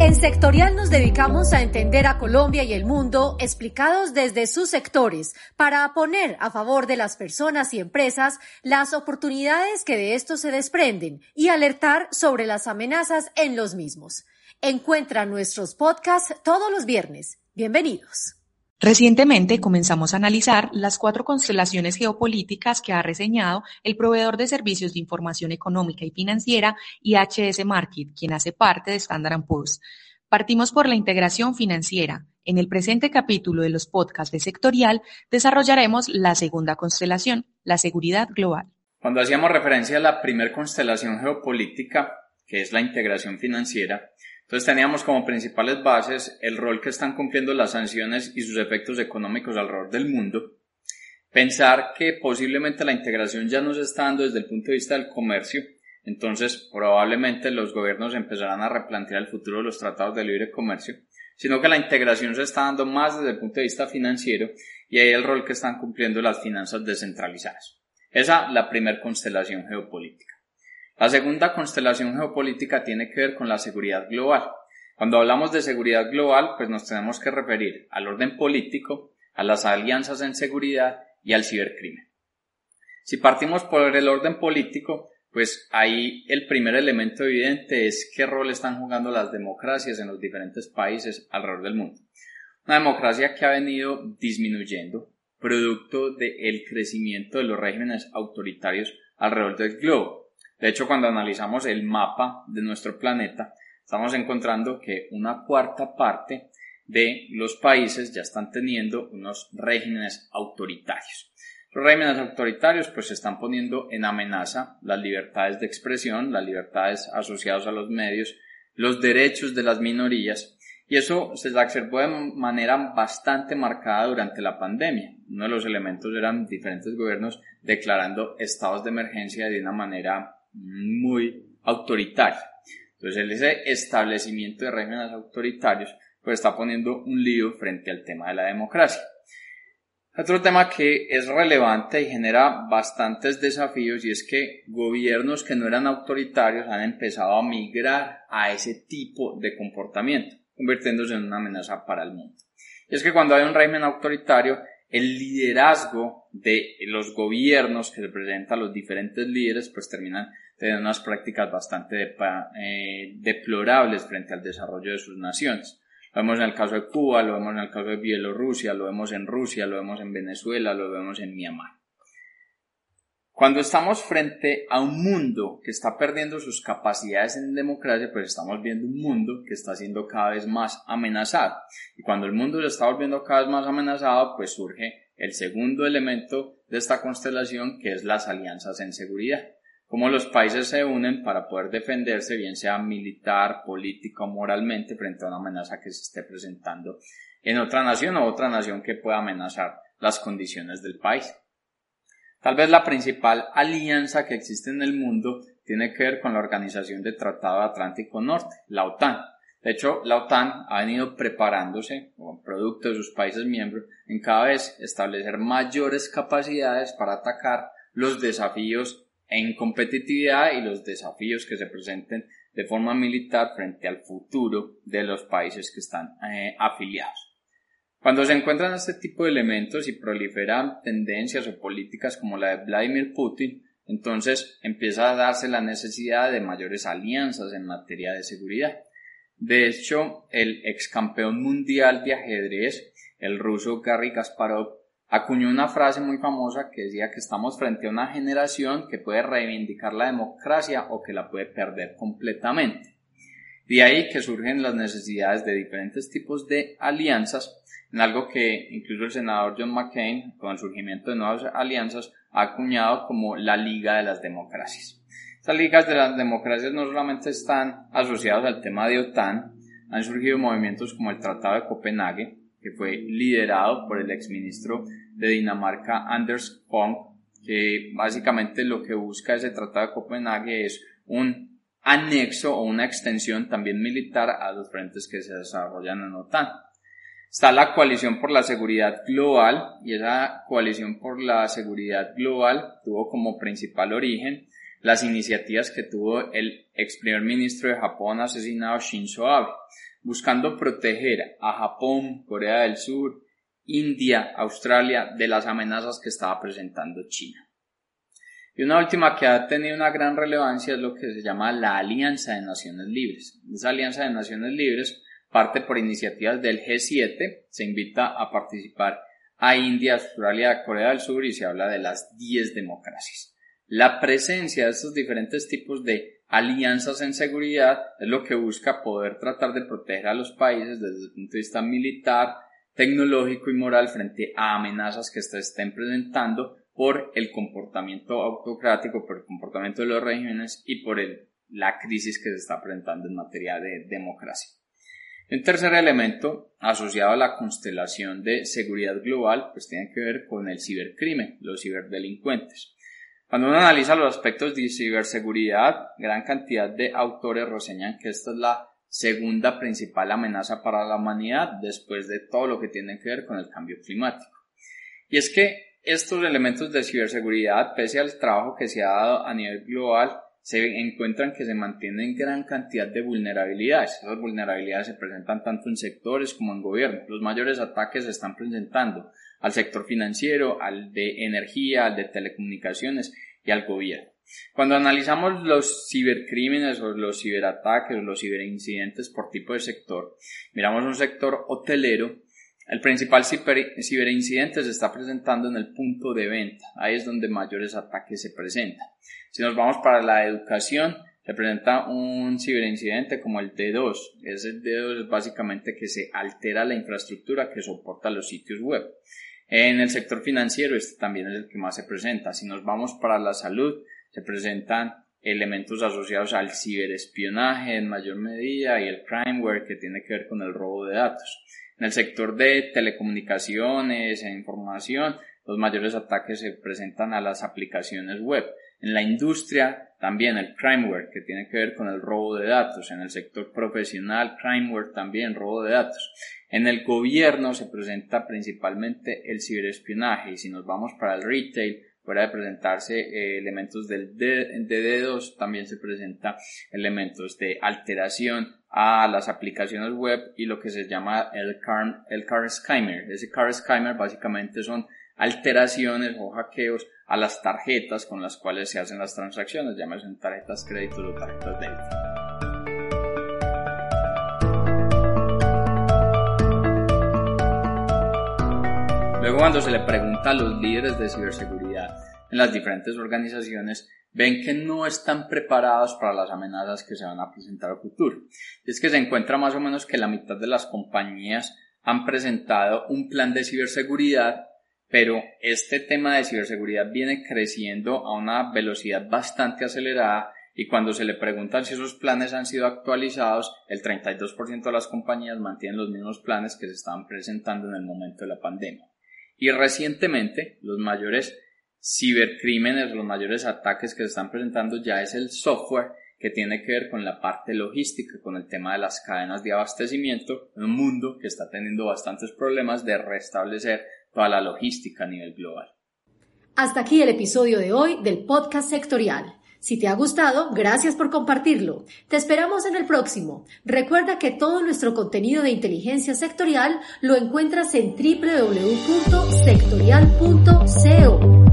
En Sectorial nos dedicamos a entender a Colombia y el mundo explicados desde sus sectores para poner a favor de las personas y empresas las oportunidades que de esto se desprenden y alertar sobre las amenazas en los mismos. Encuentra nuestros podcasts todos los viernes. Bienvenidos. Recientemente comenzamos a analizar las cuatro constelaciones geopolíticas que ha reseñado el proveedor de servicios de información económica y financiera IHS Market, quien hace parte de Standard Poor's. Partimos por la integración financiera. En el presente capítulo de los podcasts de sectorial desarrollaremos la segunda constelación, la seguridad global. Cuando hacíamos referencia a la primera constelación geopolítica, que es la integración financiera, entonces teníamos como principales bases el rol que están cumpliendo las sanciones y sus efectos económicos alrededor del mundo, pensar que posiblemente la integración ya no se está dando desde el punto de vista del comercio, entonces probablemente los gobiernos empezarán a replantear el futuro de los tratados de libre comercio, sino que la integración se está dando más desde el punto de vista financiero y ahí el rol que están cumpliendo las finanzas descentralizadas. Esa la primera constelación geopolítica. La segunda constelación geopolítica tiene que ver con la seguridad global. Cuando hablamos de seguridad global, pues nos tenemos que referir al orden político, a las alianzas en seguridad y al cibercrimen. Si partimos por el orden político, pues ahí el primer elemento evidente es qué rol están jugando las democracias en los diferentes países alrededor del mundo. Una democracia que ha venido disminuyendo, producto del crecimiento de los regímenes autoritarios alrededor del globo. De hecho, cuando analizamos el mapa de nuestro planeta, estamos encontrando que una cuarta parte de los países ya están teniendo unos regímenes autoritarios. Los regímenes autoritarios pues están poniendo en amenaza las libertades de expresión, las libertades asociadas a los medios, los derechos de las minorías y eso se observó de manera bastante marcada durante la pandemia. Uno de los elementos eran diferentes gobiernos declarando estados de emergencia de una manera muy autoritaria. Entonces ese establecimiento de regímenes autoritarios pues está poniendo un lío frente al tema de la democracia. Otro tema que es relevante y genera bastantes desafíos y es que gobiernos que no eran autoritarios han empezado a migrar a ese tipo de comportamiento, convirtiéndose en una amenaza para el mundo. Y es que cuando hay un régimen autoritario, el liderazgo de los gobiernos que representan los diferentes líderes pues terminan teniendo unas prácticas bastante eh, deplorables frente al desarrollo de sus naciones. Lo vemos en el caso de Cuba, lo vemos en el caso de Bielorrusia, lo vemos en Rusia, lo vemos en Venezuela, lo vemos en Myanmar. Cuando estamos frente a un mundo que está perdiendo sus capacidades en democracia, pues estamos viendo un mundo que está siendo cada vez más amenazado. Y cuando el mundo se está volviendo cada vez más amenazado, pues surge el segundo elemento de esta constelación, que es las alianzas en seguridad cómo los países se unen para poder defenderse, bien sea militar, político o moralmente, frente a una amenaza que se esté presentando en otra nación o otra nación que pueda amenazar las condiciones del país. Tal vez la principal alianza que existe en el mundo tiene que ver con la Organización de Tratado Atlántico Norte, la OTAN. De hecho, la OTAN ha venido preparándose, como producto de sus países miembros, en cada vez establecer mayores capacidades para atacar los desafíos en competitividad y los desafíos que se presenten de forma militar frente al futuro de los países que están eh, afiliados. Cuando se encuentran este tipo de elementos y proliferan tendencias o políticas como la de Vladimir Putin, entonces empieza a darse la necesidad de mayores alianzas en materia de seguridad. De hecho, el ex campeón mundial de ajedrez, el ruso Garry Kasparov, acuñó una frase muy famosa que decía que estamos frente a una generación que puede reivindicar la democracia o que la puede perder completamente. De ahí que surgen las necesidades de diferentes tipos de alianzas, en algo que incluso el senador John McCain, con el surgimiento de nuevas alianzas, ha acuñado como la Liga de las Democracias. Estas ligas de las democracias no solamente están asociadas al tema de OTAN, han surgido movimientos como el Tratado de Copenhague, que fue liderado por el exministro de Dinamarca Anders Fogh, que básicamente lo que busca ese Tratado de Copenhague es un anexo o una extensión también militar a los frentes que se desarrollan en OTAN. Está la coalición por la seguridad global y esa coalición por la seguridad global tuvo como principal origen las iniciativas que tuvo el ex primer ministro de Japón asesinado Shinzo Abe, buscando proteger a Japón, Corea del Sur, India, Australia de las amenazas que estaba presentando China. Y una última que ha tenido una gran relevancia es lo que se llama la Alianza de Naciones Libres. Esa Alianza de Naciones Libres parte por iniciativas del G7, se invita a participar a India, Australia, Corea del Sur y se habla de las 10 democracias. La presencia de estos diferentes tipos de alianzas en seguridad es lo que busca poder tratar de proteger a los países desde el punto de vista militar, tecnológico y moral frente a amenazas que se estén presentando por el comportamiento autocrático, por el comportamiento de los regímenes y por la crisis que se está presentando en materia de democracia. Un tercer elemento asociado a la constelación de seguridad global pues tiene que ver con el cibercrimen, los ciberdelincuentes. Cuando uno analiza los aspectos de ciberseguridad, gran cantidad de autores reseñan que esta es la segunda principal amenaza para la humanidad después de todo lo que tiene que ver con el cambio climático. Y es que estos elementos de ciberseguridad, pese al trabajo que se ha dado a nivel global, se encuentran que se mantienen gran cantidad de vulnerabilidades. Esas vulnerabilidades se presentan tanto en sectores como en gobierno. Los mayores ataques se están presentando al sector financiero, al de energía, al de telecomunicaciones y al gobierno. Cuando analizamos los cibercrímenes o los ciberataques o los ciberincidentes por tipo de sector, miramos un sector hotelero el principal ciberincidente se está presentando en el punto de venta. Ahí es donde mayores ataques se presentan. Si nos vamos para la educación, se presenta un ciberincidente como el D2. Ese D2 es básicamente que se altera la infraestructura que soporta los sitios web. En el sector financiero, este también es el que más se presenta. Si nos vamos para la salud, se presentan elementos asociados al ciberespionaje en mayor medida y el crimeware que tiene que ver con el robo de datos. En el sector de telecomunicaciones e información, los mayores ataques se presentan a las aplicaciones web. En la industria, también el crimeware, que tiene que ver con el robo de datos. En el sector profesional, crimeware también, robo de datos. En el gobierno se presenta principalmente el ciberespionaje y si nos vamos para el retail, fuera de presentarse eh, elementos del DD2, también se presenta elementos de alteración a las aplicaciones web y lo que se llama el car, el car skimmer. Ese car skimmer básicamente son alteraciones o hackeos a las tarjetas con las cuales se hacen las transacciones, llámese tarjetas crédito o tarjetas débito. Luego cuando se le pregunta a los líderes de ciberseguridad en las diferentes organizaciones, ven que no están preparados para las amenazas que se van a presentar a futuro. Es que se encuentra más o menos que la mitad de las compañías han presentado un plan de ciberseguridad, pero este tema de ciberseguridad viene creciendo a una velocidad bastante acelerada y cuando se le preguntan si esos planes han sido actualizados, el 32% de las compañías mantienen los mismos planes que se estaban presentando en el momento de la pandemia. Y recientemente, los mayores cibercrímenes, los mayores ataques que se están presentando ya es el software que tiene que ver con la parte logística, con el tema de las cadenas de abastecimiento, en un mundo que está teniendo bastantes problemas de restablecer toda la logística a nivel global. Hasta aquí el episodio de hoy del podcast sectorial. Si te ha gustado, gracias por compartirlo. Te esperamos en el próximo. Recuerda que todo nuestro contenido de inteligencia sectorial lo encuentras en www.sectorial.co.